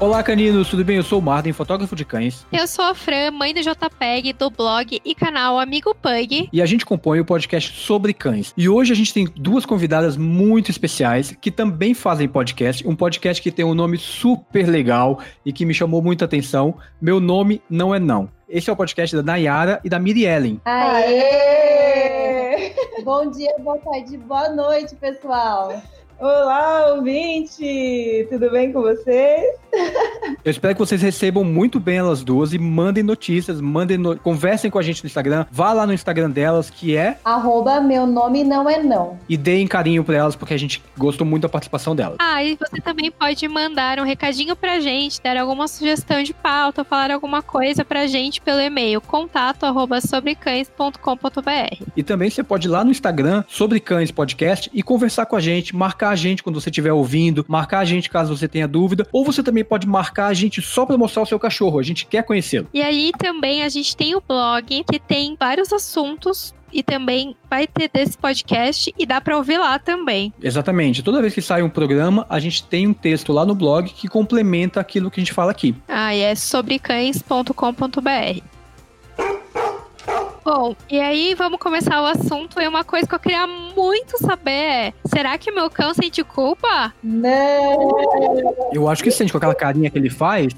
Olá, caninos, tudo bem? Eu sou o Martin, fotógrafo de cães. Eu sou a Fran, mãe do JPEG, do blog e canal Amigo Pug. E a gente compõe o podcast sobre cães. E hoje a gente tem duas convidadas muito especiais que também fazem podcast. Um podcast que tem um nome super legal e que me chamou muita atenção. Meu nome não é não. Esse é o podcast da Nayara e da Miriellen. Aê! Bom dia, boa tarde, boa noite, pessoal. Olá, ouvinte! Tudo bem com vocês? Eu espero que vocês recebam muito bem elas duas e mandem notícias, mandem no... conversem com a gente no Instagram. Vá lá no Instagram delas, que é Arroba meu nome não é não. e deem carinho pra elas, porque a gente gostou muito da participação delas. Ah, e você também pode mandar um recadinho pra gente, dar alguma sugestão de pauta, falar alguma coisa pra gente pelo e-mail contato arroba sobrecães.com.br. E também você pode ir lá no Instagram, sobre cães podcast, e conversar com a gente, marcar a gente quando você estiver ouvindo, marcar a gente caso você tenha dúvida, ou você também pode marcar a gente só pra mostrar o seu cachorro, a gente quer conhecê-lo. E aí também a gente tem o blog que tem vários assuntos e também vai ter desse podcast e dá pra ouvir lá também. Exatamente. Toda vez que sai um programa, a gente tem um texto lá no blog que complementa aquilo que a gente fala aqui. Ah, e é sobrecães.com.br. Bom, e aí vamos começar o assunto. E uma coisa que eu queria muito saber é: será que meu cão sente culpa? Não! Eu acho que sente com aquela carinha que ele faz.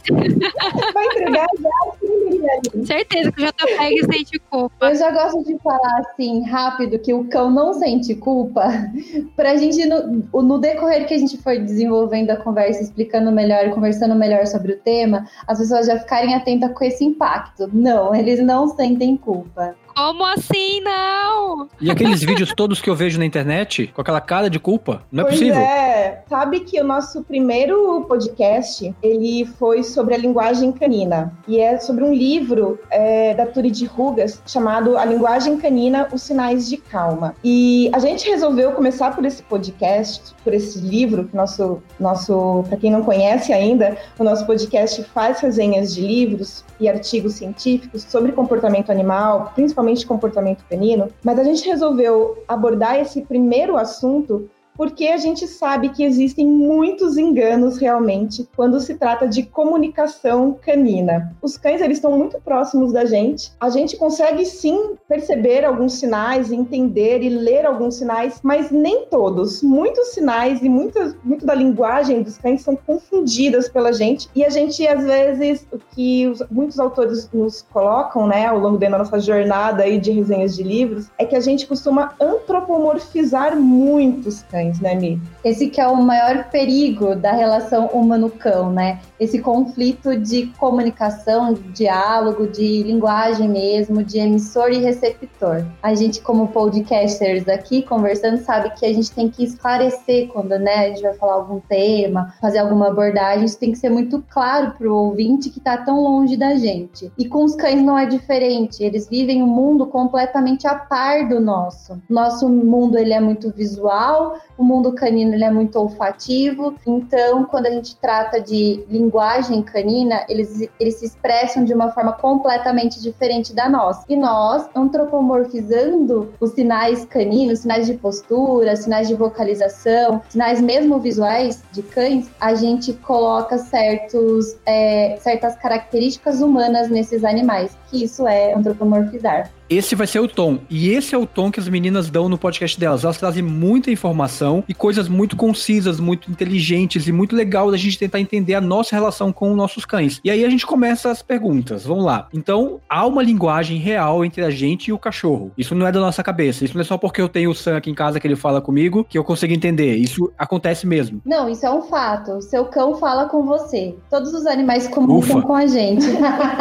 Vai entregar já, Miriam. Certeza que o JPEG sente culpa. Eu já gosto de falar assim, rápido, que o cão não sente culpa, pra gente, no, no decorrer que a gente for desenvolvendo a conversa, explicando melhor, conversando melhor sobre o tema, as pessoas já ficarem atentas com esse impacto. Não, eles não sentem culpa. Como assim não? E aqueles vídeos todos que eu vejo na internet, com aquela cara de culpa, não é pois possível. é, sabe que o nosso primeiro podcast, ele foi sobre a linguagem canina. E é sobre um livro é, da Turid Rugas, chamado A Linguagem Canina, Os Sinais de Calma. E a gente resolveu começar por esse podcast, por esse livro, que nosso, nosso para quem não conhece ainda, o nosso podcast faz resenhas de livros e artigos científicos sobre comportamento animal, principalmente comportamento canino, mas a gente resolveu abordar esse primeiro assunto porque a gente sabe que existem muitos enganos realmente quando se trata de comunicação canina. Os cães eles estão muito próximos da gente. A gente consegue sim perceber alguns sinais, entender e ler alguns sinais, mas nem todos. Muitos sinais e muitas, muito da linguagem dos cães são confundidas pela gente e a gente às vezes o que os- muitos autores nos colocam, né, ao longo da nossa jornada aí de resenhas de livros, é que a gente costuma antropomorfizar muitos cães, né, Mi? Esse que é o maior perigo da relação humano-cão, né? Esse conflito de comunicação, diálogo, de linguagem mesmo, de emissor e receptor. A gente, como podcasters aqui conversando, sabe que a gente tem que esclarecer quando né, a gente vai falar algum tema, fazer alguma abordagem, isso tem que ser muito claro para o ouvinte que está tão longe da gente. E com os cães não é diferente, eles vivem um mundo completamente a par do nosso. Nosso mundo ele é muito visual, o mundo canino ele é muito olfativo, então quando a gente trata de linguagem canina, eles, eles se expressam de uma forma completamente diferente da nossa. E nós, antropomorfizando os sinais caninos, sinais de postura, sinais de vocalização, sinais mesmo visuais de cães, a gente coloca certos, é, certas características humanas nesses animais, que isso é antropomorfizar. Esse vai ser o tom. E esse é o tom que as meninas dão no podcast delas. Elas trazem muita informação e coisas muito concisas, muito inteligentes e muito legal da gente tentar entender a nossa relação com os nossos cães. E aí a gente começa as perguntas. Vamos lá. Então, há uma linguagem real entre a gente e o cachorro. Isso não é da nossa cabeça. Isso não é só porque eu tenho o Sam aqui em casa que ele fala comigo que eu consigo entender. Isso acontece mesmo. Não, isso é um fato. O seu cão fala com você. Todos os animais se comunicam Ufa. com a gente.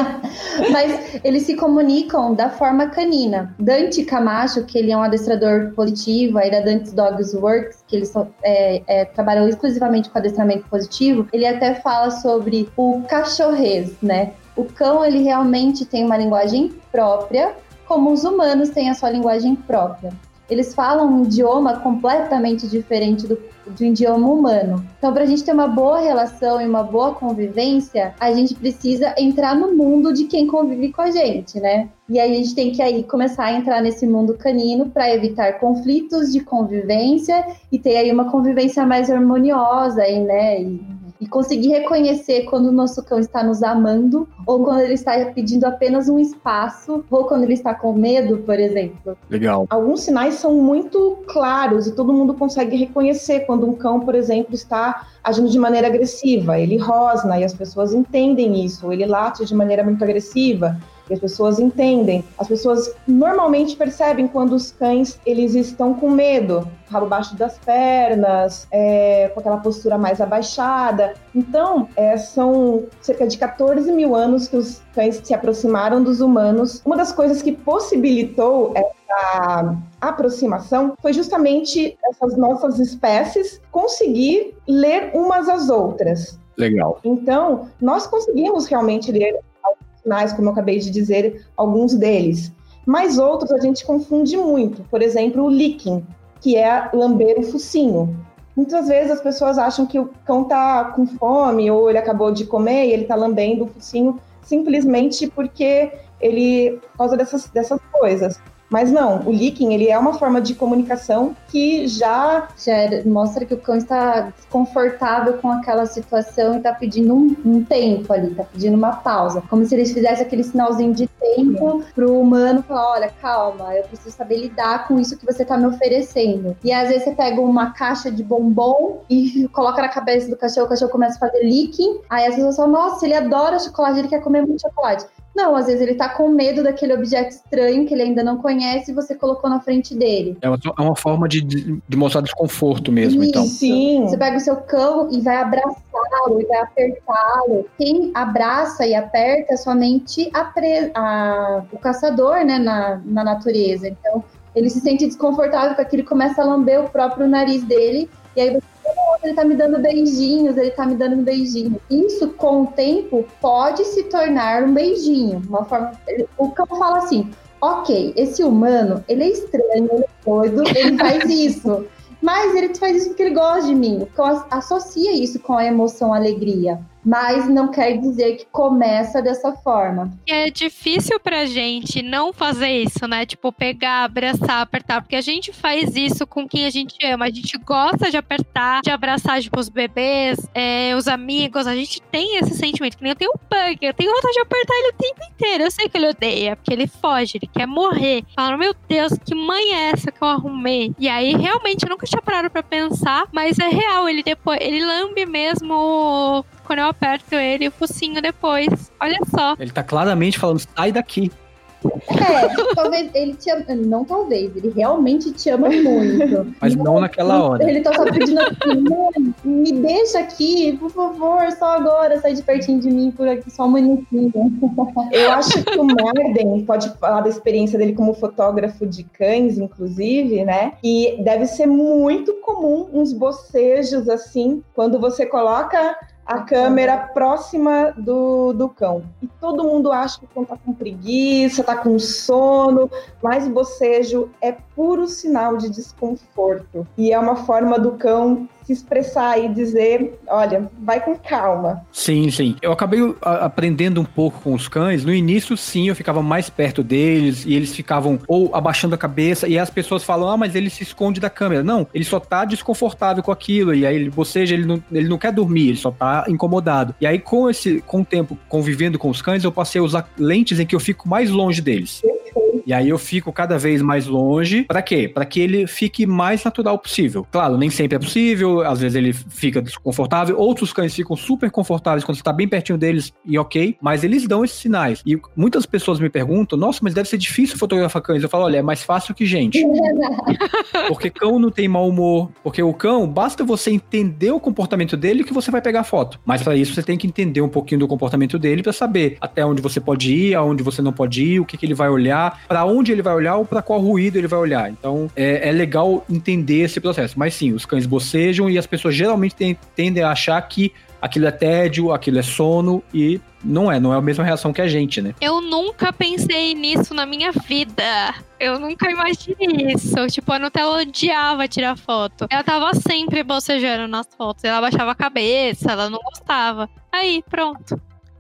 Mas eles se comunicam da forma canina. Dante Camacho, que ele é um adestrador positivo aí da Dante's Dogs Works, que eles é, é, trabalham exclusivamente com adestramento positivo, ele até fala sobre o cachorrês, né? O cão, ele realmente tem uma linguagem própria, como os humanos têm a sua linguagem própria. Eles falam um idioma completamente diferente do, do idioma humano. Então, para a gente ter uma boa relação e uma boa convivência, a gente precisa entrar no mundo de quem convive com a gente, né? E a gente tem que aí começar a entrar nesse mundo canino para evitar conflitos de convivência e ter aí uma convivência mais harmoniosa aí, né? E e conseguir reconhecer quando o nosso cão está nos amando ou quando ele está pedindo apenas um espaço ou quando ele está com medo, por exemplo. Legal. Alguns sinais são muito claros e todo mundo consegue reconhecer quando um cão, por exemplo, está agindo de maneira agressiva. Ele rosna e as pessoas entendem isso, ou ele late de maneira muito agressiva e as pessoas entendem. As pessoas normalmente percebem quando os cães eles estão com medo, rabo baixo das pernas, é, com aquela postura mais abaixada. Então, é, são cerca de 14 mil anos que os cães se aproximaram dos humanos. Uma das coisas que possibilitou essa aproximação foi justamente essas nossas espécies conseguir ler umas às outras. Legal. Então, nós conseguimos realmente ler sinais, como eu acabei de dizer, alguns deles. Mas outros a gente confunde muito. Por exemplo, o licking, que é lamber o focinho. Muitas vezes as pessoas acham que o cão está com fome ou ele acabou de comer e ele está lambendo o focinho simplesmente porque ele por causa dessas, dessas coisas. Mas não, o licking ele é uma forma de comunicação que já já mostra que o cão está desconfortável com aquela situação e está pedindo um, um, tempo ali, está pedindo uma pausa, como se eles fizessem aquele sinalzinho de tempo para o humano falar, olha, calma, eu preciso saber lidar com isso que você está me oferecendo. E às vezes você pega uma caixa de bombom e coloca na cabeça do cachorro, o cachorro começa a fazer licking, aí as pessoas falam, nossa, ele adora chocolate, ele quer comer muito chocolate. Não, às vezes ele tá com medo daquele objeto estranho que ele ainda não conhece e você colocou na frente dele. É uma, é uma forma de, de mostrar desconforto mesmo, então. Isso. então. Sim. Você pega o seu cão e vai abraçá-lo e vai apertá-lo. Quem abraça e aperta é somente a pre... a... o caçador, né, na, na natureza. Então, ele se sente desconfortável com aquilo, começa a lamber o próprio nariz dele, e aí você ele tá me dando beijinhos, ele tá me dando um beijinho. Isso, com o tempo, pode se tornar um beijinho. Uma forma. O cão fala assim: ok, esse humano, ele é estranho, ele é doido, ele faz isso. Mas ele faz isso porque ele gosta de mim. O cão associa isso com a emoção, a alegria mas não quer dizer que começa dessa forma. É difícil pra gente não fazer isso, né? Tipo, pegar, abraçar, apertar, porque a gente faz isso com quem a gente ama. A gente gosta de apertar, de abraçar, tipo, os bebês, é, os amigos. A gente tem esse sentimento, que nem eu tenho um punk, eu tenho vontade de apertar ele o tempo inteiro. Eu sei que ele odeia, porque ele foge, ele quer morrer. Fala, meu Deus, que mãe é essa que eu arrumei? E aí, realmente, eu nunca tinha parado pra pensar, mas é real, ele depois, ele lambe mesmo quando eu aperto ele, o focinho depois. Olha só. Ele tá claramente falando, sai daqui. É, talvez ele te ama. Não, talvez, ele realmente te ama muito. Mas não, não naquela hora. Ele tá só pedindo assim, mãe, me deixa aqui, por favor, só agora, sai de pertinho de mim por aqui, só um minutinho. Eu acho que o Marden pode falar da experiência dele como fotógrafo de cães, inclusive, né? E deve ser muito comum uns bocejos assim, quando você coloca a câmera próxima do, do cão. E todo mundo acha que o cão tá com preguiça, tá com sono, mas o bocejo é puro sinal de desconforto. E é uma forma do cão se expressar e dizer, olha, vai com calma. Sim, sim. Eu acabei aprendendo um pouco com os cães. No início, sim, eu ficava mais perto deles e eles ficavam ou abaixando a cabeça e as pessoas falam, ah, mas ele se esconde da câmera. Não, ele só tá desconfortável com aquilo e aí ou seja, ele não, ele não quer dormir, ele só tá incomodado. E aí com esse, com o tempo convivendo com os cães, eu passei a usar lentes em que eu fico mais longe deles. E aí eu fico cada vez mais longe. Para quê? Para que ele fique mais natural possível. Claro, nem sempre é possível, às vezes ele fica desconfortável, outros cães ficam super confortáveis quando você tá bem pertinho deles e ok, mas eles dão esses sinais. E muitas pessoas me perguntam: "Nossa, mas deve ser difícil fotografar cães". Eu falo: "Olha, é mais fácil que gente". porque cão não tem mau humor, porque o cão basta você entender o comportamento dele que você vai pegar foto. Mas para isso você tem que entender um pouquinho do comportamento dele para saber até onde você pode ir, aonde você não pode ir, o que, que ele vai olhar, para onde ele vai olhar ou para qual ruído ele vai olhar. Então é, é, legal entender esse processo. Mas sim, os cães bocejam e as pessoas geralmente tendem a achar que aquilo é tédio, aquilo é sono e não é, não é a mesma reação que a gente, né? Eu nunca pensei nisso na minha vida. Eu nunca imaginei isso. Tipo, a Nutella odiava tirar foto. Ela tava sempre bocejando nas fotos. Ela baixava a cabeça, ela não gostava. Aí, pronto.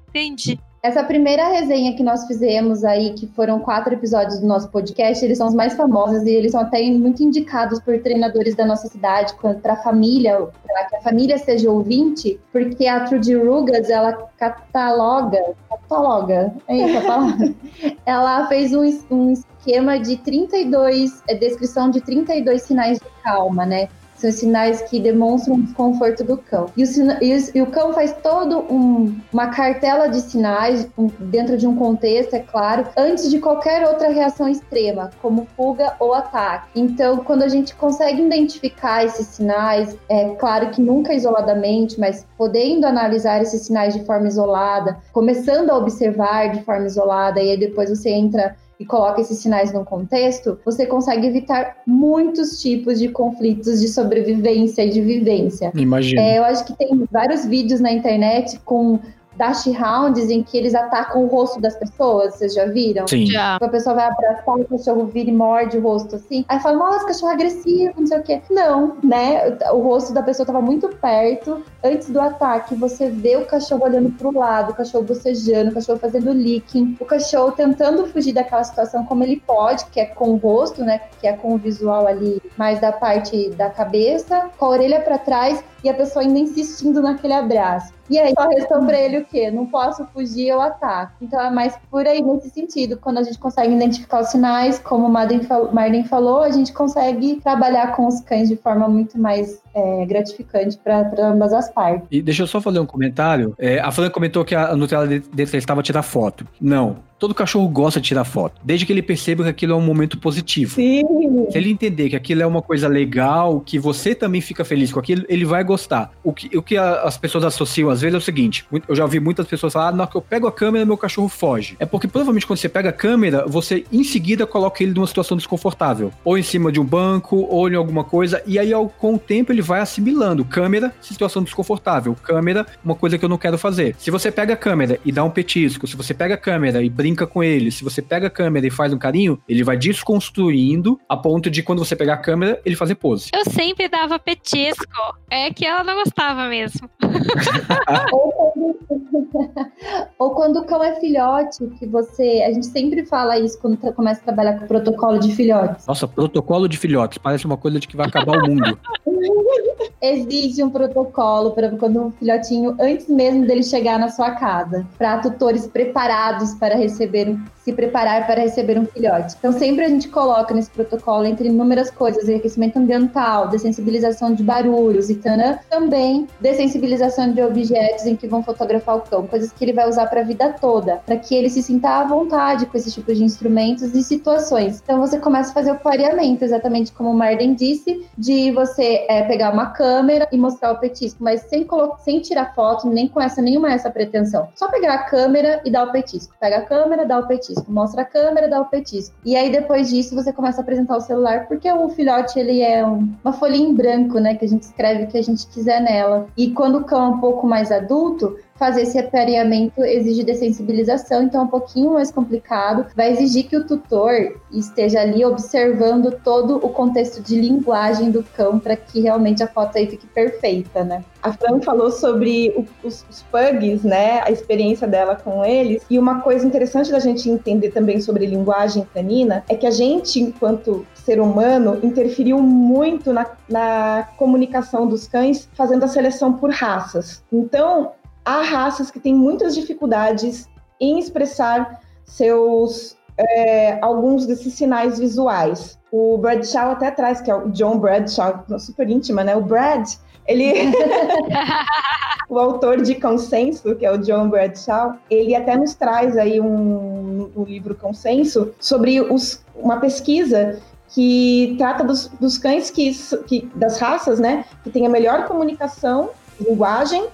Entendi. Essa primeira resenha que nós fizemos aí, que foram quatro episódios do nosso podcast, eles são os mais famosos e eles são até muito indicados por treinadores da nossa cidade, para a família, para que a família seja ouvinte, porque a Trudy Rugas, ela cataloga, cataloga, é isso a palavra. ela fez um, um esquema de 32, é, descrição de 32 sinais de calma, né? São sinais que demonstram o desconforto do cão. E o, e o, e o cão faz todo um, uma cartela de sinais um, dentro de um contexto, é claro, antes de qualquer outra reação extrema, como fuga ou ataque. Então, quando a gente consegue identificar esses sinais, é claro que nunca isoladamente, mas podendo analisar esses sinais de forma isolada, começando a observar de forma isolada, e aí depois você entra e coloca esses sinais num contexto, você consegue evitar muitos tipos de conflitos de sobrevivência e de vivência. Imagina. É, eu acho que tem vários vídeos na internet com dash rounds em que eles atacam o rosto das pessoas, vocês já viram? Sim. Já. A pessoa vai abraçar, o cachorro vira e morde o rosto assim. Aí fala, nossa, cachorro agressivo, não sei o quê. Não, né? O rosto da pessoa tava muito perto. Antes do ataque, você vê o cachorro olhando pro lado, o cachorro bocejando, o cachorro fazendo licking, o cachorro tentando fugir daquela situação como ele pode, que é com o rosto, né? Que é com o visual ali mais da parte da cabeça, com a orelha para trás e a pessoa ainda insistindo naquele abraço. E aí só restou pra ele o quê? Não posso fugir, eu ataco. Então é mais por aí nesse sentido. Quando a gente consegue identificar os sinais, como o Marden falou, a gente consegue trabalhar com os cães de forma muito mais é, gratificante para ambas as partes. E deixa eu só fazer um comentário. É, a Fran comentou que a Nutella dele estava a tirar foto. Não. Todo cachorro gosta de tirar foto, desde que ele perceba que aquilo é um momento positivo. Sim. Se ele entender que aquilo é uma coisa legal, que você também fica feliz com aquilo, ele vai gostar. O que, o que a, as pessoas associam às vezes é o seguinte: eu já ouvi muitas pessoas falar, ah, na hora que eu pego a câmera, meu cachorro foge. É porque provavelmente quando você pega a câmera, você em seguida coloca ele numa situação desconfortável. Ou em cima de um banco, ou em alguma coisa, e aí ao, com o tempo ele vai assimilando. Câmera, situação desconfortável. Câmera, uma coisa que eu não quero fazer. Se você pega a câmera e dá um petisco, se você pega a câmera e brinca com ele, se você pega a câmera e faz um carinho, ele vai desconstruindo a ponto de quando você pegar a câmera, ele fazer pose. Eu sempre dava petisco. É que ela não gostava mesmo. ou, quando, ou quando o cão é filhote, que você. A gente sempre fala isso quando começa a trabalhar com protocolo de filhotes. Nossa, protocolo de filhotes. Parece uma coisa de que vai acabar o mundo. Existe um protocolo para quando um filhotinho, antes mesmo dele chegar na sua casa, para tutores preparados para receber se preparar para receber um filhote. Então sempre a gente coloca nesse protocolo entre inúmeras coisas, enriquecimento ambiental, dessensibilização de barulhos e tanã, também dessensibilização de objetos em que vão fotografar o cão, coisas que ele vai usar para a vida toda, para que ele se sinta à vontade com esse tipo de instrumentos e situações. Então você começa a fazer o clareamento, exatamente como o Marden disse, de você é, pegar uma câmera e mostrar o petisco, mas sem, sem tirar foto, nem com essa nenhuma essa pretensão. Só pegar a câmera e dar o petisco. Pega a câmera, dá o petisco. Mostra a câmera, dá o petisco. E aí depois disso você começa a apresentar o celular, porque o filhote ele é um, uma folhinha em branco, né, que a gente escreve o que a gente quiser nela. E quando o cão é um pouco mais adulto, fazer esse aparelhamento exige dessensibilização, então é um pouquinho mais complicado. Vai exigir que o tutor esteja ali observando todo o contexto de linguagem do cão para que realmente a foto aí fique perfeita, né? A Fran falou sobre os, os, pugs, né? A experiência dela com eles. E uma coisa interessante da gente entender também sobre linguagem canina é que a gente, enquanto ser humano, interferiu muito na, na comunicação dos cães, fazendo a seleção por raças. Então, há raças que têm muitas dificuldades em expressar seus é, alguns desses sinais visuais. O Bradshaw até traz, que é o John Bradshaw, super íntima, né? O Brad, ele... o autor de Consenso, que é o John Bradshaw, ele até nos traz aí um, um livro Consenso sobre os, uma pesquisa que trata dos, dos cães que, que, das raças, né, que tem a melhor comunicação, linguagem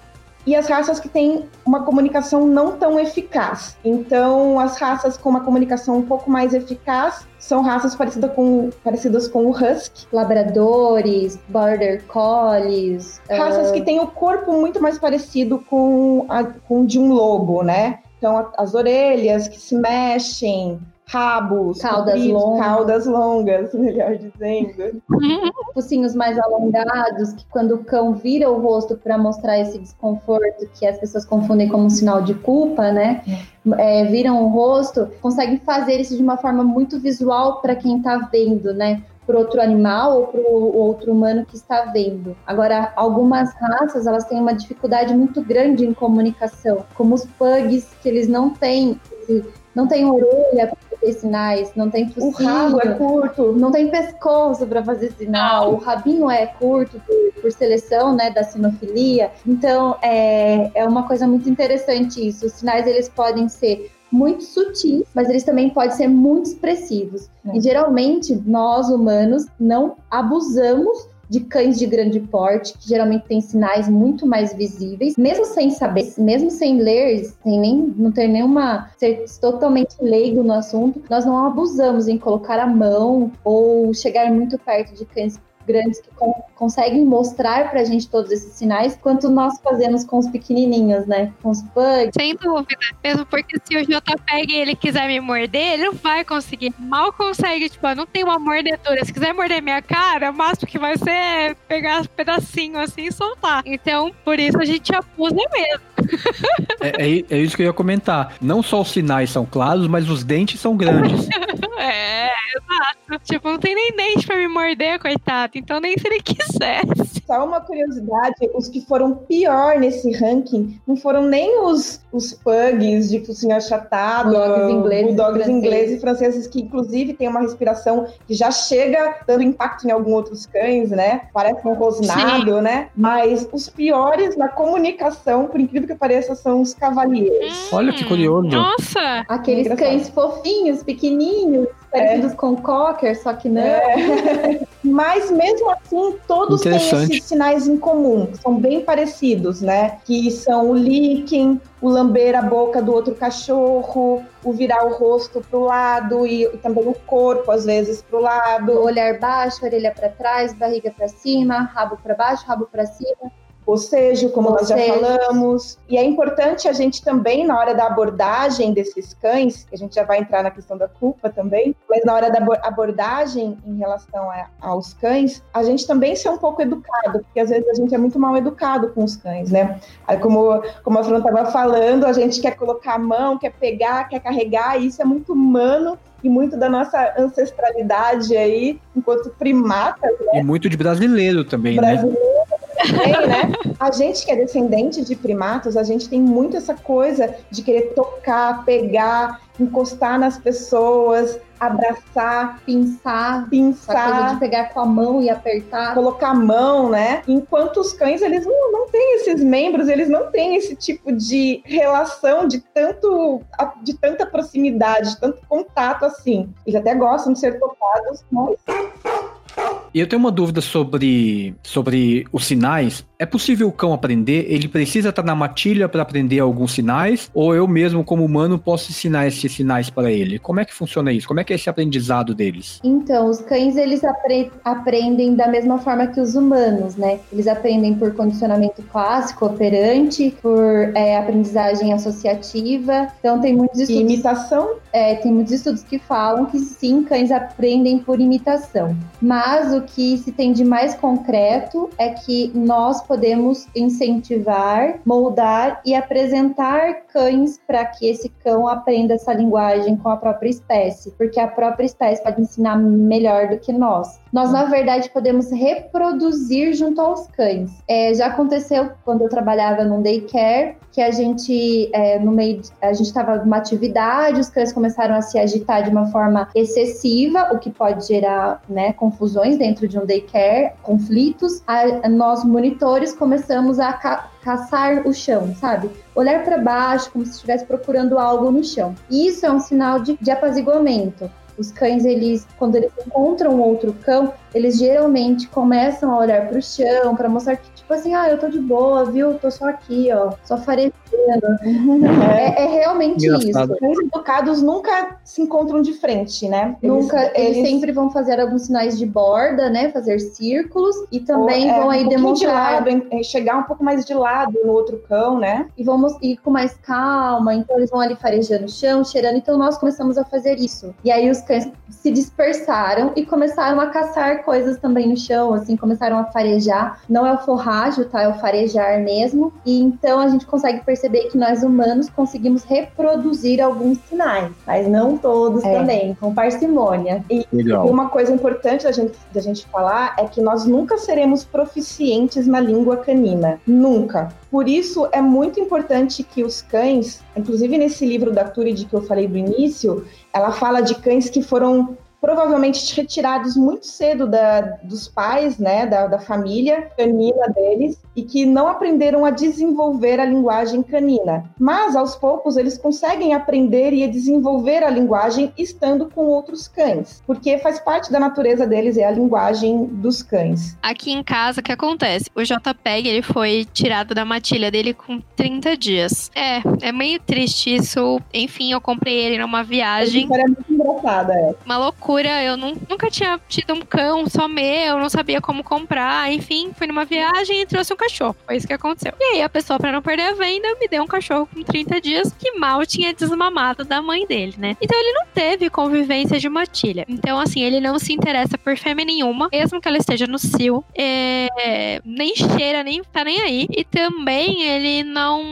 e as raças que têm uma comunicação não tão eficaz. Então, as raças com uma comunicação um pouco mais eficaz são raças parecidas com, parecidas com o Husky. Labradores, Border Collies. Raças uh... que têm o corpo muito mais parecido com, a, com de um lobo, né? Então, as orelhas que se mexem, rabos, Caudas compridos, longas. caudas longas, melhor dizendo. focinhos mais alongados, que quando o cão vira o rosto para mostrar esse desconforto, que as pessoas confundem como um sinal de culpa, né? É, viram o rosto, conseguem fazer isso de uma forma muito visual para quem está vendo, né? Para outro animal ou para o outro humano que está vendo. Agora, algumas raças elas têm uma dificuldade muito grande em comunicação, como os pugs, que eles não têm não tem orelha para fazer sinais, não tem O focinho, rabo é curto. não tem pescoço para fazer sinal, o rabinho é curto por, por seleção, né, da sinofilia. Então, é, é uma coisa muito interessante isso. Os sinais, eles podem ser muito sutis, mas eles também podem ser muito expressivos. É. E geralmente, nós humanos não abusamos de cães de grande porte, que geralmente têm sinais muito mais visíveis, mesmo sem saber, mesmo sem ler, sem nem, não ter nenhuma, ser totalmente leigo no assunto, nós não abusamos em colocar a mão ou chegar muito perto de cães grandes que con- conseguem mostrar pra gente todos esses sinais, quanto nós fazemos com os pequenininhos, né? Com os pugs. Sem dúvida. Mesmo porque se o JPEG ele quiser me morder, ele não vai conseguir. Mal consegue, tipo, não tem uma mordedura. Se quiser morder minha cara, o máximo que vai ser é pegar um pedacinho assim e soltar. Então, por isso a gente abusa mesmo. É, é- é isso que eu ia comentar. Não só os sinais são claros, mas os dentes são grandes. É, exato. Tipo, não tem nem dente pra me morder, coitado. Então, nem se ele quisesse. Só uma curiosidade, os que foram pior nesse ranking não foram nem os, os pugs de focinho achatado, Bulldogs ingleses bulldogs ingleses e franceses, que inclusive tem uma respiração que já chega dando impacto em alguns outros cães, né? Parece um rosnado, né? Mas os piores na comunicação, por incrível que pareça, são os cavaliers. Olha que curioso. Nossa! Aqueles Engraçado. cães fofinhos, pequenininhos, parecidos com cocker, só que não. É. Mas mesmo assim, todos têm esses sinais em comum, que são bem parecidos, né? Que são o licking, o lamber a boca do outro cachorro, o virar o rosto pro lado e, e também o corpo às vezes pro lado, Olhar baixo, orelha para trás, barriga para cima, rabo para baixo, rabo para cima. Bocejo, como nós já Bocejo. falamos. E é importante a gente também, na hora da abordagem desses cães, que a gente já vai entrar na questão da culpa também, mas na hora da abo- abordagem em relação a- aos cães, a gente também ser um pouco educado, porque às vezes a gente é muito mal educado com os cães, né? Aí, como, como a Fran estava falando, a gente quer colocar a mão, quer pegar, quer carregar, e isso é muito humano e muito da nossa ancestralidade aí, enquanto primatas, E muito de brasileiro também, né? Também, né? A gente que é descendente de primatas, a gente tem muito essa coisa de querer tocar, pegar, encostar nas pessoas, abraçar, Pinçar, essa coisa de pinçar, pegar com a mão e apertar. colocar a mão, né? Enquanto os cães, eles não, não têm esses membros, eles não têm esse tipo de relação de tanto de tanta proximidade, de tanto contato assim. Eles até gostam de ser tocados, mas E eu tenho uma dúvida sobre, sobre os sinais. É possível o cão aprender? Ele precisa estar na matilha para aprender alguns sinais? Ou eu mesmo, como humano, posso ensinar esses sinais para ele? Como é que funciona isso? Como é que é esse aprendizado deles? Então, os cães eles apre- aprendem da mesma forma que os humanos, né? Eles aprendem por condicionamento clássico, operante, por é, aprendizagem associativa. Então, tem muitos estudos imitação É, tem muitos estudos que falam que sim, cães aprendem por imitação. Mas o que se tem de mais concreto é que nós podemos incentivar, moldar e apresentar cães para que esse cão aprenda essa linguagem com a própria espécie, porque a própria espécie pode ensinar melhor do que nós. Nós, na verdade, podemos reproduzir junto aos cães. É, já aconteceu quando eu trabalhava num daycare, que a gente, é, no meio, de- a gente estava numa atividade, os cães começaram a se agitar de uma forma excessiva, o que pode gerar né, confusões dentro de um daycare, conflitos. A- nós, começamos a ca- caçar o chão, sabe? Olhar para baixo, como se estivesse procurando algo no chão. Isso é um sinal de, de apaziguamento. Os cães, eles, quando eles encontram outro cão, eles geralmente começam a olhar para o chão para mostrar que tipo assim, ah, eu tô de boa, viu? Tô só aqui, ó, só farejando. É, é realmente Engraçado. isso. Os educados nunca se encontram de frente, né? Eles, nunca, eles, eles, sempre vão fazer alguns sinais de borda, né? Fazer círculos e também Ou, é, vão aí um demonstrar. De lado, chegar um pouco mais de lado no outro cão, né? E vamos ir com mais calma, então eles vão ali farejando o chão, cheirando. Então nós começamos a fazer isso. E aí os cães se dispersaram e começaram a caçar coisas também no chão, assim, começaram a farejar. Não é o forrar ágil, tá? É o farejar mesmo. E então a gente consegue perceber que nós humanos conseguimos reproduzir alguns sinais, mas não todos é. também, com parcimônia. E, e, uma coisa importante da gente, da gente falar é que nós nunca seremos proficientes na língua canina. Nunca. Por isso é muito importante que os cães, inclusive nesse livro da Turid que eu falei do início, ela fala de cães que foram provavelmente retirados muito cedo da, dos pais, né, da, da família canina deles, e que não aprenderam a desenvolver a linguagem canina. Mas, aos poucos, eles conseguem aprender e desenvolver a linguagem estando com outros cães, porque faz parte da natureza deles, é a linguagem dos cães. Aqui em casa, o que acontece? O JPEG, ele foi tirado da matilha dele com 30 dias. É, é meio triste isso. Enfim, eu comprei ele numa viagem. Isso é muito engraçada, é. Uma loucura. Eu nunca tinha tido um cão só meu, não sabia como comprar. Enfim, fui numa viagem e trouxe um cachorro. Foi isso que aconteceu. E aí a pessoa, para não perder a venda, me deu um cachorro com 30 dias que mal tinha desmamado da mãe dele, né? Então ele não teve convivência de matilha. Então, assim, ele não se interessa por fêmea nenhuma, mesmo que ela esteja no cio. É... Nem cheira, nem tá nem aí. E também ele não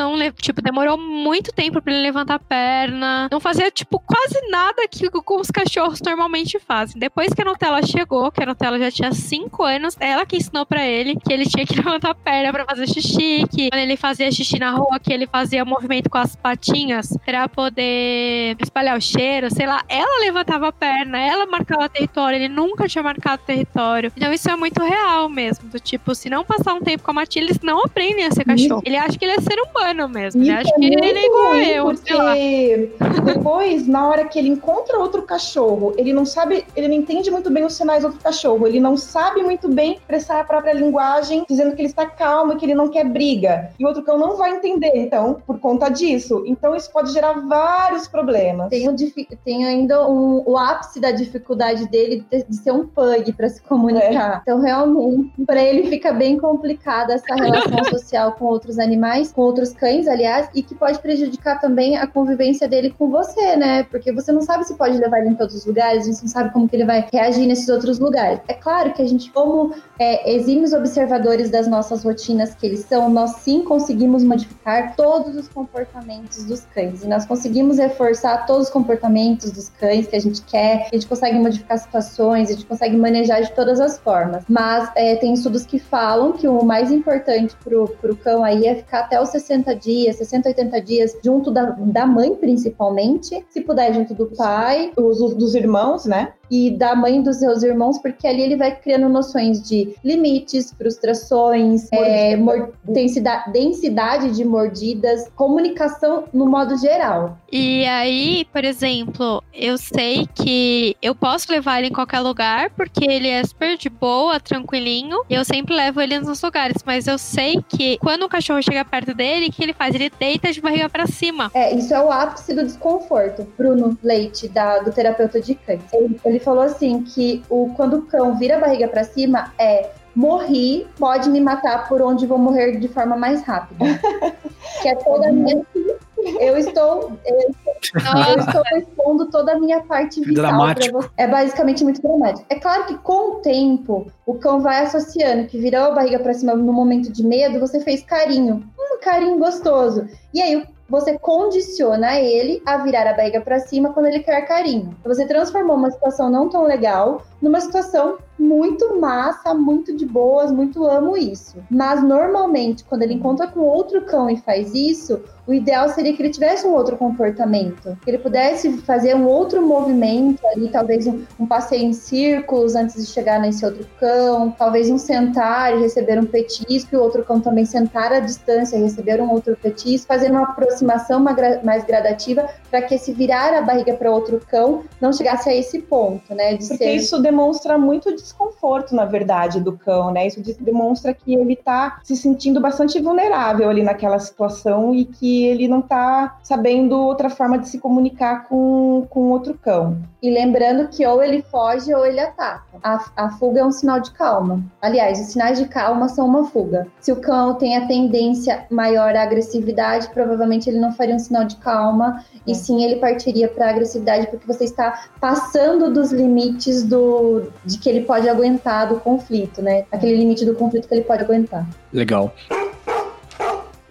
não, tipo, demorou muito tempo para ele levantar a perna. Não fazia, tipo, quase nada que os cachorros normalmente fazem. Depois que a Nutella chegou, que a Nutella já tinha 5 anos, ela que ensinou para ele que ele tinha que levantar a perna para fazer xixi, que quando ele fazia xixi na rua, que ele fazia movimento com as patinhas para poder espalhar o cheiro, sei lá. Ela levantava a perna, ela marcava território, ele nunca tinha marcado território. Então isso é muito real mesmo, do tipo, se não passar um tempo com a Matilda, eles não aprendem a ser cachorro. Ele acha que ele é ser humano humano mesmo. Né? Acho é que ele é igual eu. Porque depois, na hora que ele encontra outro cachorro, ele não sabe, ele não entende muito bem os sinais do outro cachorro, ele não sabe muito bem expressar a própria linguagem, dizendo que ele está calmo e que ele não quer briga. E o outro cão não vai entender, então, por conta disso. Então, isso pode gerar vários problemas. Tem, um, tem ainda um, o ápice da dificuldade dele de, de ser um pug para se comunicar. É. Então, realmente, para ele fica bem complicada essa relação social com outros animais, com outros cães, aliás, e que pode prejudicar também a convivência dele com você, né? Porque você não sabe se pode levar ele em todos os lugares, você não sabe como que ele vai reagir nesses outros lugares. É claro que a gente, como é, exímios observadores das nossas rotinas que eles são, nós sim conseguimos modificar todos os comportamentos dos cães. E nós conseguimos reforçar todos os comportamentos dos cães que a gente quer, a gente consegue modificar situações, a gente consegue manejar de todas as formas. Mas é, tem estudos que falam que o mais importante pro, pro cão aí é ficar até os 60 60 dias, 60, 80 dias junto da, da mãe, principalmente. Se puder, junto do pai, os, dos irmãos, né? e da mãe dos seus irmãos, porque ali ele vai criando noções de limites, frustrações, é, densidade, densidade de mordidas, comunicação no modo geral. E aí, por exemplo, eu sei que eu posso levar ele em qualquer lugar, porque ele é super de boa, tranquilinho, e eu sempre levo ele nos lugares, mas eu sei que quando o cachorro chega perto dele, o que ele faz? Ele deita de barriga para cima. É, isso é o ápice do desconforto. Bruno Leite, da, do terapeuta de cães. Ele, ele falou assim que o, quando o cão vira a barriga para cima, é morri, pode me matar por onde vou morrer de forma mais rápida. que é toda a minha. Eu estou, eu, eu estou expondo toda a minha parte vital para você. É basicamente muito dramático. É claro que com o tempo o cão vai associando que virou a barriga para cima no momento de medo, você fez carinho, carinho gostoso. E aí você condiciona ele a virar a barriga para cima quando ele quer carinho. Você transformou uma situação não tão legal numa situação muito massa, muito de boas, muito amo isso. Mas normalmente, quando ele encontra com outro cão e faz isso, o ideal seria que ele tivesse um outro comportamento, que ele pudesse fazer um outro movimento ali, talvez um, um passeio em círculos antes de chegar nesse outro cão, talvez um sentar e receber um petisco e o outro cão também sentar à distância e receber um outro petisco, fazer uma aproximação mais gradativa para que esse virar a barriga para outro cão não chegasse a esse ponto, né? Porque ser... isso demonstra muito de desconforto, na verdade, do cão, né? Isso demonstra que ele está se sentindo bastante vulnerável ali naquela situação e que ele não está sabendo outra forma de se comunicar com, com outro cão. E lembrando que ou ele foge ou ele ataca. A, a fuga é um sinal de calma. Aliás, os sinais de calma são uma fuga. Se o cão tem a tendência maior à agressividade, provavelmente ele não faria um sinal de calma e sim ele partiria para agressividade porque você está passando dos limites do de que ele pode aguentar do conflito, né? Aquele limite do conflito que ele pode aguentar. Legal.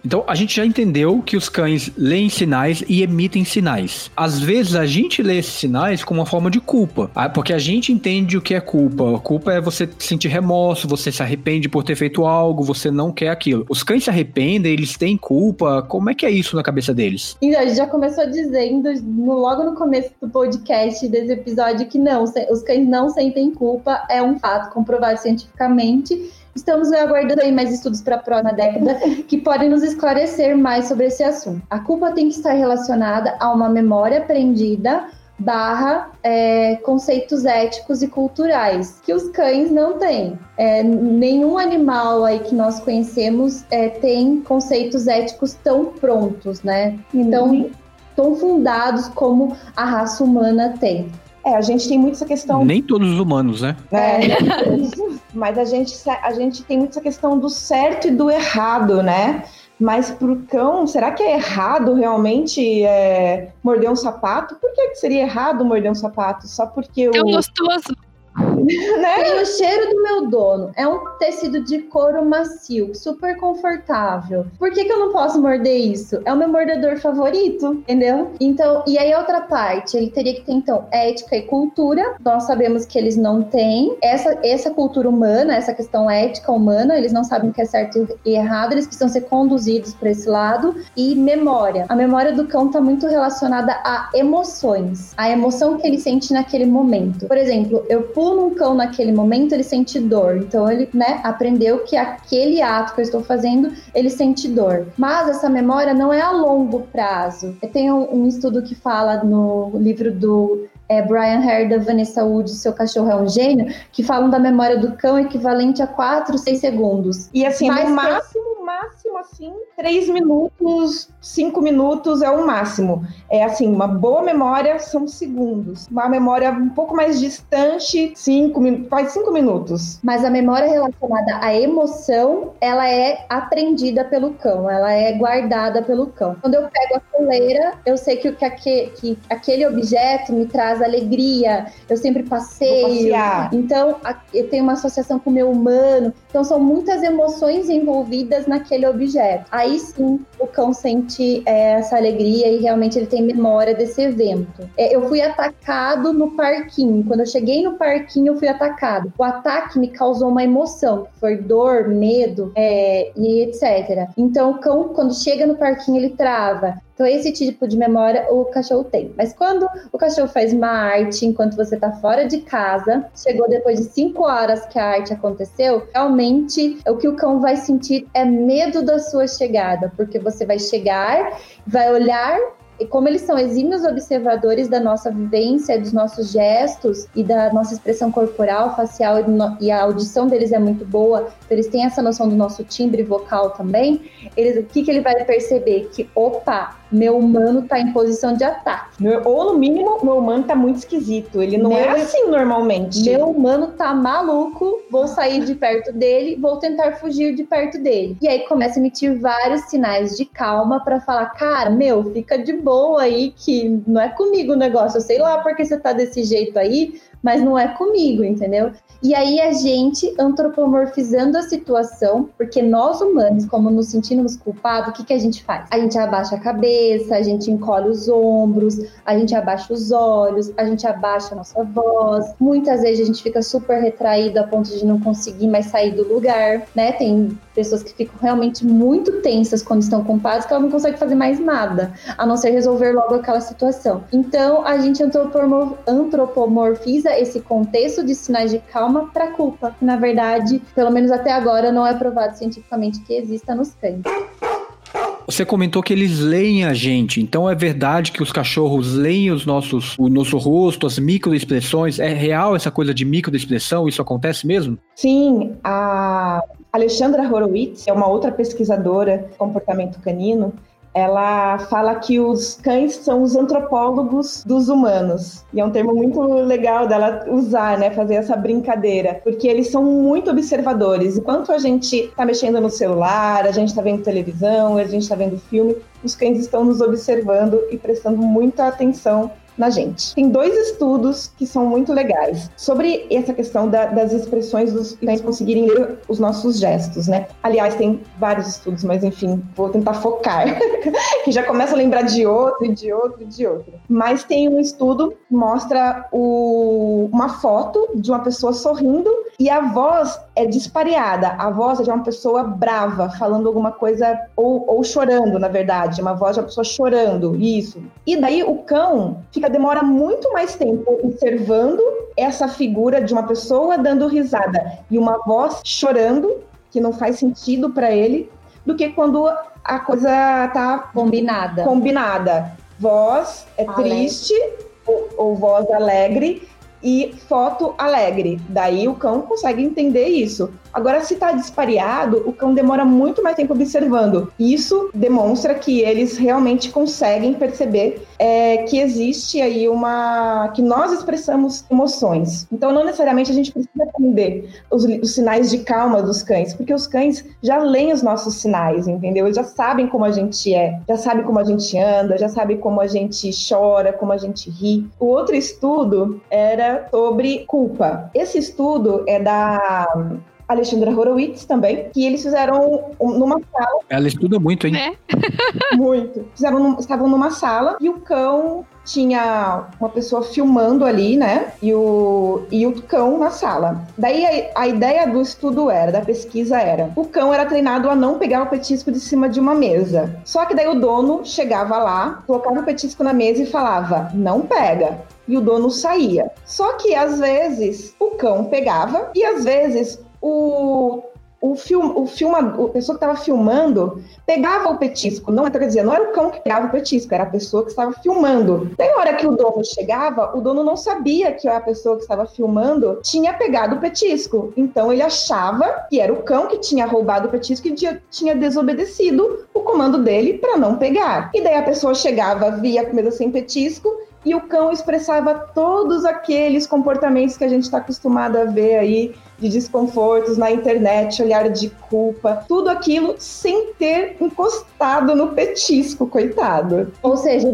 Então, a gente já entendeu que os cães leem sinais e emitem sinais. Às vezes, a gente lê esses sinais como uma forma de culpa, ah, porque a gente entende o que é culpa. Culpa é você sentir remorso, você se arrepende por ter feito algo, você não quer aquilo. Os cães se arrependem, eles têm culpa. Como é que é isso na cabeça deles? Então, a gente já começou dizendo logo no começo do podcast desse episódio que não, os cães não sentem culpa, é um fato comprovado cientificamente Estamos aguardando aí mais estudos para a próxima década que podem nos esclarecer mais sobre esse assunto. A culpa tem que estar relacionada a uma memória aprendida barra é, conceitos éticos e culturais que os cães não têm. É, nenhum animal aí que nós conhecemos é, tem conceitos éticos tão prontos, né? Então, uhum. tão fundados como a raça humana tem. É, a gente tem muito essa questão. Nem todos os humanos, né? É, mas a gente, a gente tem muito essa questão do certo e do errado, né? Mas para o cão, será que é errado realmente é, morder um sapato? Por que, que seria errado morder um sapato? Só porque o. É gostoso. né? Tem o cheiro do meu dono. É um tecido de couro macio, super confortável. Por que, que eu não posso morder isso? É o meu mordedor favorito, entendeu? Então, e aí outra parte, ele teria que ter então ética e cultura. Nós sabemos que eles não têm essa essa cultura humana, essa questão ética humana, eles não sabem o que é certo e errado, eles precisam ser conduzidos para esse lado e memória. A memória do cão está muito relacionada a emoções, a emoção que ele sente naquele momento. Por exemplo, eu pulo um cão naquele momento, ele sente dor. Então ele, né, aprendeu que aquele ato que eu estou fazendo, ele sente dor. Mas essa memória não é a longo prazo. Tem um, um estudo que fala no livro do é, Brian Hare da Vanessa Wood, Seu Cachorro é um Gênio, que falam da memória do cão equivalente a 4, 6 segundos. E assim, Mas no máximo, máximo assim, 3 minutos, 5 minutos é o máximo. É assim, uma boa memória são segundos. Uma memória um pouco mais distante, 5 quase 5 minutos. Mas a memória relacionada à emoção, ela é aprendida pelo cão, ela é guardada pelo cão. Quando eu pego a coleira, eu sei que, que, que aquele objeto me traz alegria, eu sempre passeio. Então, eu tenho uma associação com o meu humano. Então, são muitas emoções envolvidas naquele objeto. Aí sim, o cão sente é, essa alegria e realmente ele tem memória desse evento. É, eu fui atacado no parquinho. Quando eu cheguei no parquinho, eu fui atacado. O ataque me causou uma emoção, foi dor, medo é, e etc. Então, o cão, quando chega no parquinho, ele trava. Então, esse tipo de memória o cachorro tem. Mas quando o cachorro faz uma arte enquanto você está fora de casa, chegou depois de cinco horas que a arte aconteceu, realmente o que o cão vai sentir é medo da sua chegada, porque você vai chegar, vai olhar e como eles são exímios observadores da nossa vivência, dos nossos gestos e da nossa expressão corporal, facial e a audição deles é muito boa, então eles têm essa noção do nosso timbre vocal também, eles, o que, que ele vai perceber? Que, opa, meu humano tá em posição de ataque. Ou, no mínimo, meu humano tá muito esquisito. Ele não é meu, é assim normalmente. Meu humano tá maluco, vou sair de perto dele, vou tentar fugir de perto dele. E aí começa a emitir vários sinais de calma para falar, cara, meu, fica de boa aí, que não é comigo o negócio. Eu sei lá porque você tá desse jeito aí, mas não é comigo, entendeu? E aí a gente antropomorfizando a situação, porque nós humanos, como nos sentimos culpados, o que, que a gente faz? A gente abaixa a cabeça, a gente encolhe os ombros, a gente abaixa os olhos, a gente abaixa a nossa voz. Muitas vezes a gente fica super retraído a ponto de não conseguir mais sair do lugar, né? Tem pessoas que ficam realmente muito tensas quando estão culpadas, que ela não consegue fazer mais nada, a não ser resolver logo aquela situação. Então, a gente antropomorfiza esse contexto de sinais de calma para culpa. Na verdade, pelo menos até agora, não é provado cientificamente que exista nos cães. Você comentou que eles leem a gente, então é verdade que os cachorros leem os nossos, o nosso rosto, as microexpressões? É real essa coisa de microexpressão? Isso acontece mesmo? Sim, a Alexandra Horowitz é uma outra pesquisadora de comportamento canino ela fala que os cães são os antropólogos dos humanos. E é um termo muito legal dela usar, né? Fazer essa brincadeira. Porque eles são muito observadores. Enquanto a gente está mexendo no celular, a gente está vendo televisão, a gente está vendo filme, os cães estão nos observando e prestando muita atenção na gente. Tem dois estudos que são muito legais sobre essa questão da, das expressões dos cães conseguirem ler os nossos gestos, né? Aliás, tem vários estudos, mas enfim, vou tentar focar, que já começa a lembrar de outro, de outro, de outro. Mas tem um estudo que mostra o, uma foto de uma pessoa sorrindo e a voz é dispareada. A voz é de uma pessoa brava, falando alguma coisa, ou, ou chorando, na verdade. Uma voz de uma pessoa chorando, isso. E daí o cão fica demora muito mais tempo observando essa figura de uma pessoa dando risada e uma voz chorando, que não faz sentido para ele, do que quando a coisa tá combinada. Combinada. Voz é alegre. triste ou, ou voz alegre e foto alegre. Daí o cão consegue entender isso. Agora, se está dispareado, o cão demora muito mais tempo observando. Isso demonstra que eles realmente conseguem perceber é, que existe aí uma. que nós expressamos emoções. Então, não necessariamente a gente precisa aprender os, os sinais de calma dos cães, porque os cães já leem os nossos sinais, entendeu? Eles já sabem como a gente é, já sabem como a gente anda, já sabem como a gente chora, como a gente ri. O outro estudo era sobre culpa. Esse estudo é da Alexandra Horowitz também, que eles fizeram numa sala. Ela estuda muito, hein? É. muito. Fizeram, estavam numa sala e o cão tinha uma pessoa filmando ali, né? E o, e o cão na sala. Daí a, a, ideia do estudo era, da pesquisa era, o cão era treinado a não pegar o petisco de cima de uma mesa. Só que daí o dono chegava lá, colocava o petisco na mesa e falava, não pega e o dono saía. Só que às vezes o cão pegava e às vezes o, o, film, o, filma, a pessoa que estava filmando pegava o petisco. Não, quer dizer, não era o cão que pegava o petisco, era a pessoa que estava filmando. Na hora que o dono chegava, o dono não sabia que a pessoa que estava filmando tinha pegado o petisco. Então, ele achava que era o cão que tinha roubado o petisco e tinha desobedecido o comando dele para não pegar. E daí a pessoa chegava, via a comida sem petisco e o cão expressava todos aqueles comportamentos que a gente está acostumado a ver aí de desconfortos na internet, olhar de culpa, tudo aquilo sem ter encostado no petisco, coitado. Ou seja,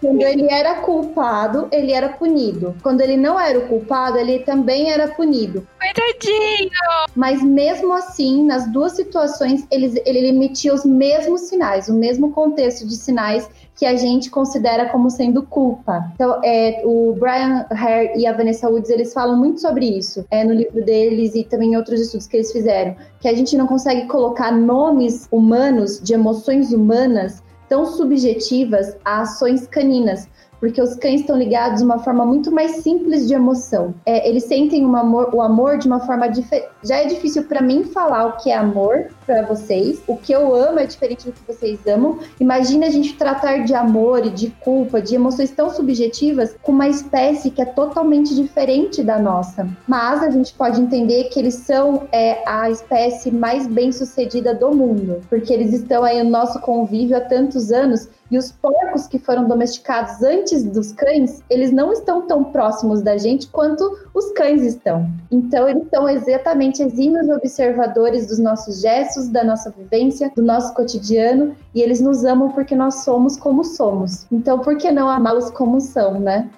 quando ele era culpado, ele era punido. Quando ele não era o culpado, ele também era punido. Coitadinho! Mas mesmo assim, nas duas situações, ele, ele emitia os mesmos sinais, o mesmo contexto de sinais que a gente considera como sendo culpa. Então, é, o Brian Hare e a Vanessa Woods, eles falam muito sobre isso é, no livro deles e também outros estudos que eles fizeram, que a gente não consegue colocar nomes humanos, de emoções humanas, tão subjetivas a ações caninas, porque os cães estão ligados de uma forma muito mais simples de emoção. É, eles sentem amor, o amor de uma forma diferente. Já é difícil para mim falar o que é amor para vocês. O que eu amo é diferente do que vocês amam. Imagina a gente tratar de amor e de culpa, de emoções tão subjetivas, com uma espécie que é totalmente diferente da nossa. Mas a gente pode entender que eles são é, a espécie mais bem sucedida do mundo, porque eles estão aí no nosso convívio há tantos anos e os porcos que foram domesticados antes dos cães, eles não estão tão próximos da gente quanto os cães estão. Então, eles são exatamente exímios observadores dos nossos gestos, da nossa vivência, do nosso cotidiano, e eles nos amam porque nós somos como somos. Então, por que não amá-los como são, né?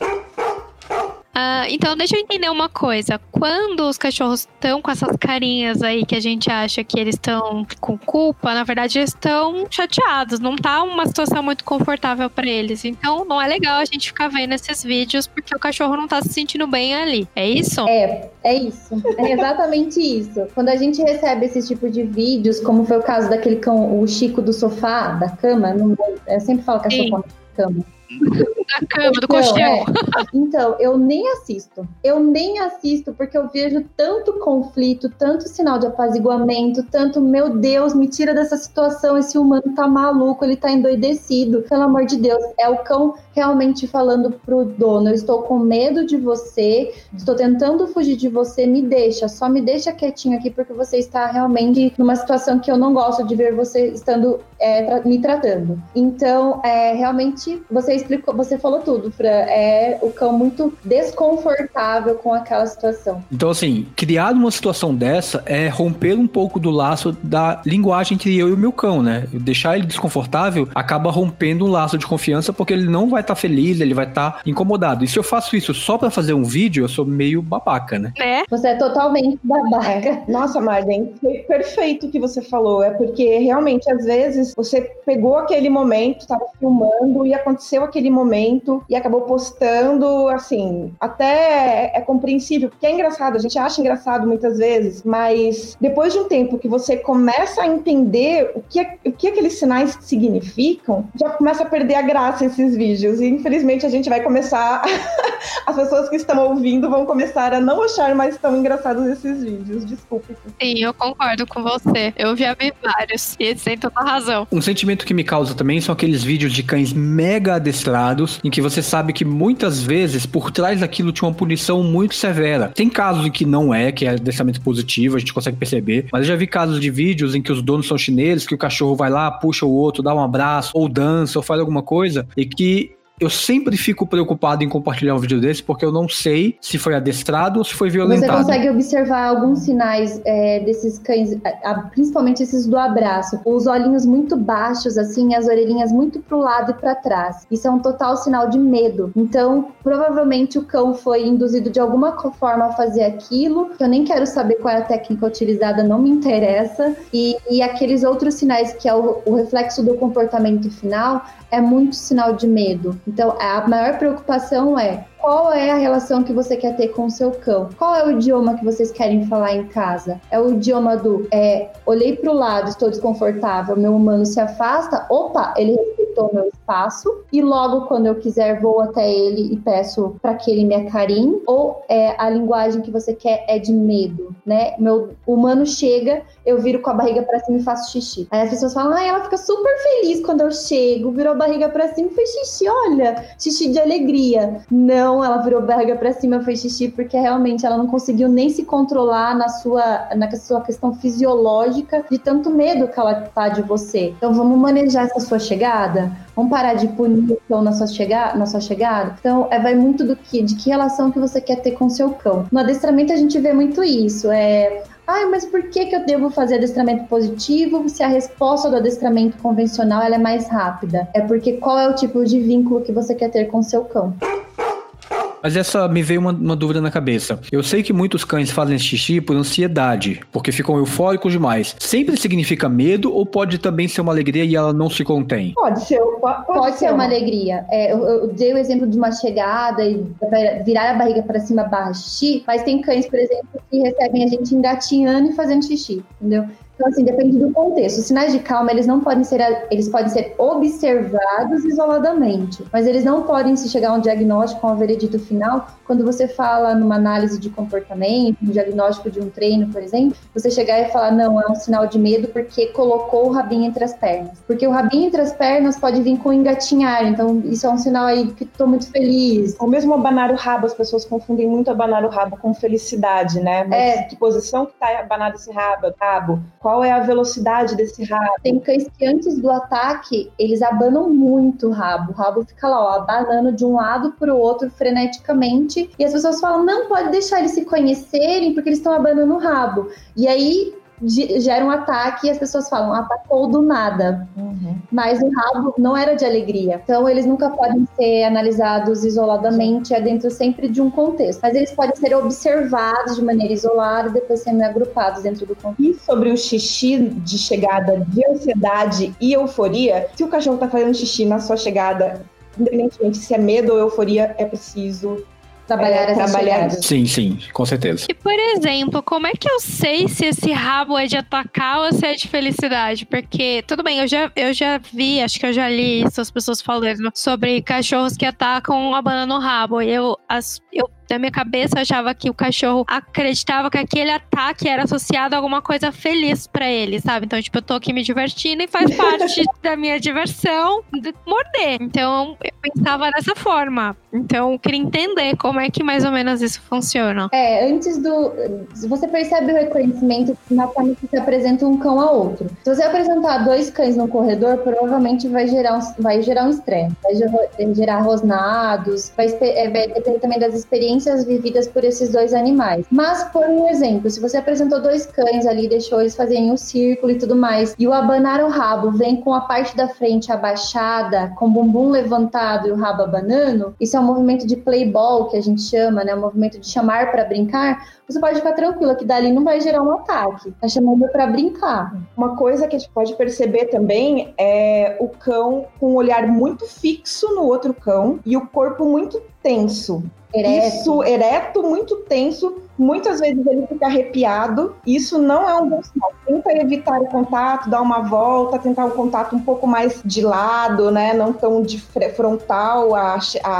Uh, então, deixa eu entender uma coisa. Quando os cachorros estão com essas carinhas aí que a gente acha que eles estão com culpa, na verdade eles estão chateados. Não tá uma situação muito confortável para eles. Então, não é legal a gente ficar vendo esses vídeos porque o cachorro não tá se sentindo bem ali. É isso? É, é isso. É exatamente isso. Quando a gente recebe esse tipo de vídeos, como foi o caso daquele cão, o Chico do sofá, da cama, não, eu sempre falo que é Sim. sofá da cama Na cama, do Então, colchão. é. Então, eu nem assisto. Eu nem assisto porque eu vejo tanto conflito, tanto sinal de apaziguamento, tanto, meu Deus, me tira dessa situação, esse humano tá maluco, ele tá endoidecido. Pelo amor de Deus, é o cão realmente falando pro dono, eu estou com medo de você, estou tentando fugir de você, me deixa, só me deixa quietinho aqui porque você está realmente numa situação que eu não gosto de ver você estando é, tra- me tratando. Então, é, realmente, você explicou, você falou tudo, Fran. É o cão muito desconfortável com aquela situação. Então, assim, criar uma situação dessa é romper um pouco do laço da linguagem entre eu e o meu cão, né? Deixar ele desconfortável acaba rompendo um laço de confiança porque ele não vai estar feliz, ele vai estar incomodado. E se eu faço isso só pra fazer um vídeo, eu sou meio babaca, né? Né? Você é totalmente babaca. É. Nossa, Marden, foi perfeito o que você falou. É porque realmente, às vezes, você pegou aquele momento, estava filmando e aconteceu aquele momento e acabou postando, assim, até é compreensível, porque é engraçado, a gente acha engraçado muitas vezes, mas depois de um tempo que você começa a entender o que, o que aqueles sinais significam, já começa a perder a graça esses vídeos. E infelizmente a gente vai começar, as pessoas que estão ouvindo vão começar a não achar mais tão engraçados esses vídeos. Desculpe. Sim, eu concordo com você. Eu já vi vários. E eles têm toda a razão. Um sentimento que me causa também são aqueles vídeos de cães mega adestrados, em que você sabe que muitas vezes por trás daquilo tinha uma punição muito severa. Tem casos em que não é, que é adestramento positivo, a gente consegue perceber, mas eu já vi casos de vídeos em que os donos são chineses, que o cachorro vai lá, puxa o outro, dá um abraço, ou dança, ou faz alguma coisa, e que eu sempre fico preocupado em compartilhar um vídeo desse, porque eu não sei se foi adestrado ou se foi Você violentado. consegue observar alguns sinais é, desses cães, principalmente esses do abraço. Os olhinhos muito baixos, assim, as orelhinhas muito pro lado e para trás. Isso é um total sinal de medo. Então, provavelmente o cão foi induzido de alguma forma a fazer aquilo. que Eu nem quero saber qual é a técnica utilizada, não me interessa. E, e aqueles outros sinais, que é o, o reflexo do comportamento final, é muito sinal de medo. Então, a maior preocupação é qual é a relação que você quer ter com o seu cão? Qual é o idioma que vocês querem falar em casa? É o idioma do é, olhei para o lado, estou desconfortável, meu humano se afasta, opa, ele respeitou meu espaço e logo quando eu quiser vou até ele e peço para que ele me acarinhe. Ou é a linguagem que você quer é de medo, né? Meu humano chega, eu viro com a barriga para cima e faço xixi. Aí as pessoas falam, ah, ela fica super feliz quando eu chego, virou a barriga para cima e fez xixi, olha, xixi de alegria. Não, ela virou barriga para cima e fez xixi porque realmente ela não conseguiu nem se controlar na sua, na sua questão fisiológica de tanto medo que ela tá de você. Então vamos manejar essa sua chegada? Vamos parar de punir o cão na sua, chega na sua chegada? Então, é, vai muito do que, de que relação que você quer ter com o seu cão. No adestramento a gente vê muito isso. É, Ai, mas por que, que eu devo fazer adestramento positivo se a resposta do adestramento convencional é mais rápida? É porque qual é o tipo de vínculo que você quer ter com o seu cão? Mas essa me veio uma, uma dúvida na cabeça. Eu sei que muitos cães fazem xixi por ansiedade, porque ficam eufóricos demais. Sempre significa medo ou pode também ser uma alegria e ela não se contém? Pode ser, pode, Pode ser uma alegria. É, eu, eu dei o exemplo de uma chegada e virar a barriga para cima barra xixi, mas tem cães, por exemplo, que recebem a gente engatinhando e fazendo xixi, entendeu? Então, assim, depende do contexto. Os sinais de calma, eles não podem ser, eles podem ser observados isoladamente, mas eles não podem se chegar a um diagnóstico, a um veredito final, quando você fala numa análise de comportamento, um diagnóstico de um treino, por exemplo, você chegar e falar, não, é um sinal de medo porque colocou o rabinho entre as pernas. Porque o rabinho entre as pernas pode vir com engatinhar, então isso é um sinal aí que tô muito feliz. Ou mesmo abanar o rabo, as pessoas confundem muito abanar o rabo com felicidade, né? Mas É. que posição que tá abanado esse rabo, rabo? Qual é a velocidade desse rabo? Tem cães que antes do ataque, eles abanam muito o rabo. O rabo fica lá, ó, abanando de um lado para o outro freneticamente. E as pessoas falam, não pode deixar eles se conhecerem porque eles estão abanando o rabo. E aí gera um ataque e as pessoas falam, atacou do nada. Mas o rabo não era de alegria. Então, eles nunca podem ser analisados isoladamente, é dentro sempre de um contexto. Mas eles podem ser observados de maneira isolada e depois sendo agrupados dentro do contexto. E sobre o xixi de chegada de ansiedade e euforia, se o cachorro tá fazendo xixi na sua chegada, independentemente se é medo ou euforia, é preciso trabalhar, é, trabalhar Sim, sim, com certeza. E por exemplo, como é que eu sei se esse rabo é de atacar ou se é de felicidade? Porque, tudo bem, eu já, eu já vi, acho que eu já li isso, as pessoas falando sobre cachorros que atacam a banana no rabo. Eu, as, eu na minha cabeça eu achava que o cachorro acreditava que aquele ataque era associado a alguma coisa feliz para ele, sabe? Então, tipo, eu tô aqui me divertindo e faz parte da minha diversão morder. Então, eu pensava dessa forma. Então, eu queria entender como é que mais ou menos isso funciona. É, antes do. Você percebe o reconhecimento na forma que se apresenta um cão a outro. Se você apresentar dois cães no corredor, provavelmente vai gerar um, vai gerar um estresse, vai gerar rosnados, vai, é, vai depender também das experiências experiências vividas por esses dois animais. Mas, por um exemplo, se você apresentou dois cães ali, deixou eles fazerem um círculo e tudo mais, e o abanar o rabo vem com a parte da frente abaixada, com o bumbum levantado e o rabo abanando, isso é um movimento de playball que a gente chama, né? Um movimento de chamar para brincar. Você pode ficar tranquila que dali não vai gerar um ataque. Tá chamando para brincar. Uma coisa que a gente pode perceber também é o cão com um olhar muito fixo no outro cão e o corpo muito tenso. Ereto. Isso, ereto, muito tenso. Muitas vezes ele fica arrepiado. Isso não é um bom sinal. Tenta evitar o contato, dar uma volta, tentar um contato um pouco mais de lado, né? Não tão de frontal a, a,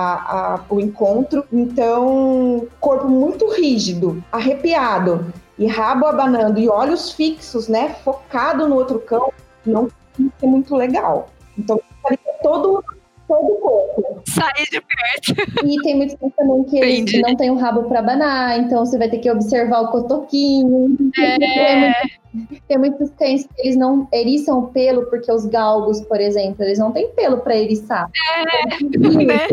a, o encontro. Então, corpo muito rígido, arrepiado e rabo abanando e olhos fixos, né? Focado no outro cão, não é muito legal. Então, todo todo o corpo. Sair de perto. E tem muitos também que eles não tem o um rabo para abanar, então você vai ter que observar o cotoquinho. É. Tem muitos cães que eles não eriçam o pelo, porque os galgos, por exemplo, eles não têm pelo para eriçar. É, né?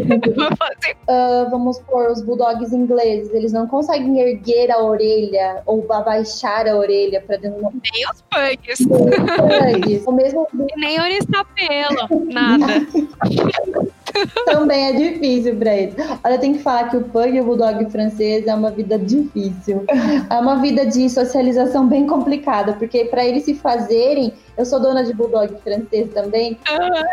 uh, vamos por os bulldogs ingleses, eles não conseguem erguer a orelha ou abaixar a orelha para dentro. Nem os pugs. Nem os pugs. o mesmo... Nem oriçar pelo, nada. Também é difícil pra eles. Olha, tem que falar que o pug e o bulldog francês é uma vida difícil. É uma vida de socialização bem complicada, porque para eles se fazerem, eu sou dona de bulldog francês também.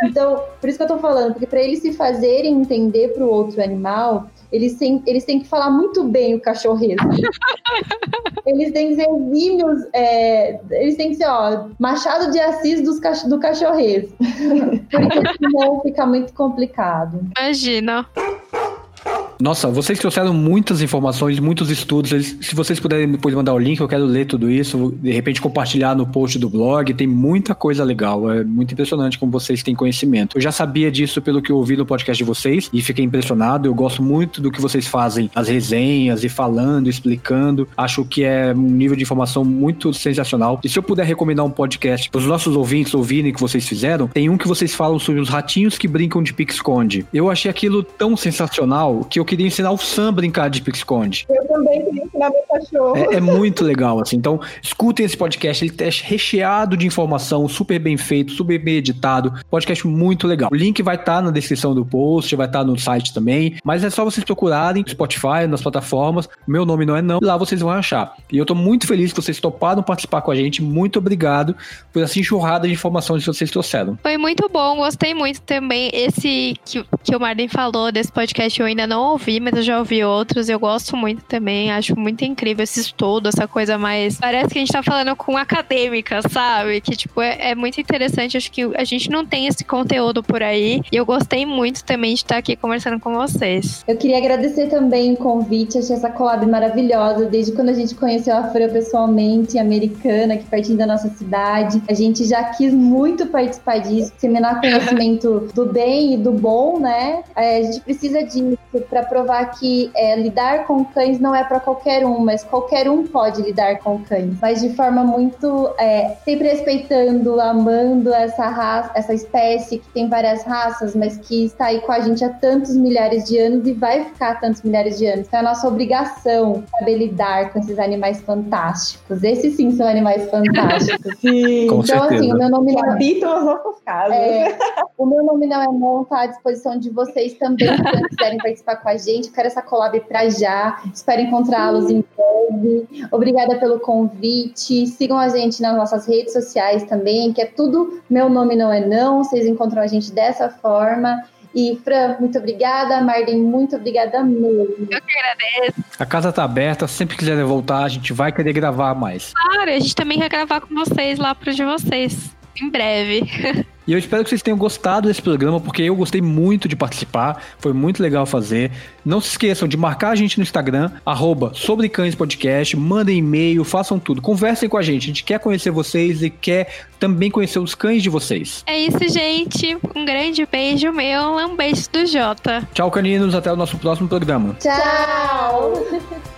Então, por isso que eu tô falando, porque para eles se fazerem entender pro outro animal, eles têm, eles têm que falar muito bem o cachorreiro. eles têm que ser exímios, é, eles têm que ser, ó, Machado de Assis dos, do cachorreiro. Porque senão fica muito complicado. Imagina. Nossa, vocês trouxeram muitas informações, muitos estudos. Se vocês puderem depois mandar o link, eu quero ler tudo isso. De repente compartilhar no post do blog. Tem muita coisa legal. É muito impressionante como vocês têm conhecimento. Eu já sabia disso pelo que eu ouvi no podcast de vocês e fiquei impressionado. Eu gosto muito do que vocês fazem, as resenhas e falando, explicando. Acho que é um nível de informação muito sensacional. E se eu puder recomendar um podcast para os nossos ouvintes ouvirem que vocês fizeram, tem um que vocês falam sobre os ratinhos que brincam de pique-esconde. Eu achei aquilo tão sensacional que eu queria ensinar o Sam a brincar de pique-esconde. Eu também queria ensinar meu cachorro. É, é, muito legal, assim. Então, escutem esse podcast. Ele é recheado de informação, super bem feito, super bem editado. Podcast muito legal. O link vai estar tá na descrição do post, vai estar tá no site também. Mas é só vocês procurarem no Spotify, nas plataformas. Meu nome não é não. Lá vocês vão achar. E eu tô muito feliz que vocês toparam participar com a gente. Muito obrigado por essa enxurrada de informações que vocês trouxeram. Foi muito bom. Gostei muito também. Esse que, que o Marlin falou desse podcast eu ainda não ouvi mas eu já ouvi outros. Eu gosto muito também. Acho muito incrível esse estudo, essa coisa mais. Parece que a gente tá falando com acadêmica, sabe? Que, tipo, é, é muito interessante. Acho que a gente não tem esse conteúdo por aí. E eu gostei muito também de estar aqui conversando com vocês. Eu queria agradecer também o convite. Achei essa collab maravilhosa. Desde quando a gente conheceu a Fran pessoalmente, americana, aqui pertinho da nossa cidade. A gente já quis muito participar disso, disseminar conhecimento do bem e do bom, né? É, a gente precisa disso para provar que é, lidar com cães não é para qualquer um, mas qualquer um pode lidar com cães, mas de forma muito é, sempre respeitando, amando essa raça, essa espécie que tem várias raças, mas que está aí com a gente há tantos milhares de anos e vai ficar há tantos milhares de anos. Então é a nossa obrigação saber lidar com esses animais fantásticos. Esses sim são animais fantásticos. sim. Com então, assim, certeza. assim, o meu nome não habitam as nossas casas. É, o meu nome não é não, tá à disposição de vocês também, se quiserem participar com a gente. Quero essa collab para já. Espero encontrá-los em breve. Obrigada pelo convite. Sigam a gente nas nossas redes sociais também, que é tudo Meu Nome Não É Não. Vocês encontram a gente dessa forma. E Fran, muito obrigada. Marden, muito obrigada mesmo. Eu que agradeço. A casa tá aberta, sempre quiser voltar, a gente vai querer gravar mais. Claro, a gente também quer gravar com vocês lá pro de vocês. Em breve. E eu espero que vocês tenham gostado desse programa, porque eu gostei muito de participar, foi muito legal fazer. Não se esqueçam de marcar a gente no Instagram, arroba sobre cães podcast, mandem e-mail, façam tudo, conversem com a gente. A gente quer conhecer vocês e quer também conhecer os cães de vocês. É isso, gente. Um grande beijo meu, um beijo do Jota. Tchau, caninos, até o nosso próximo programa. Tchau.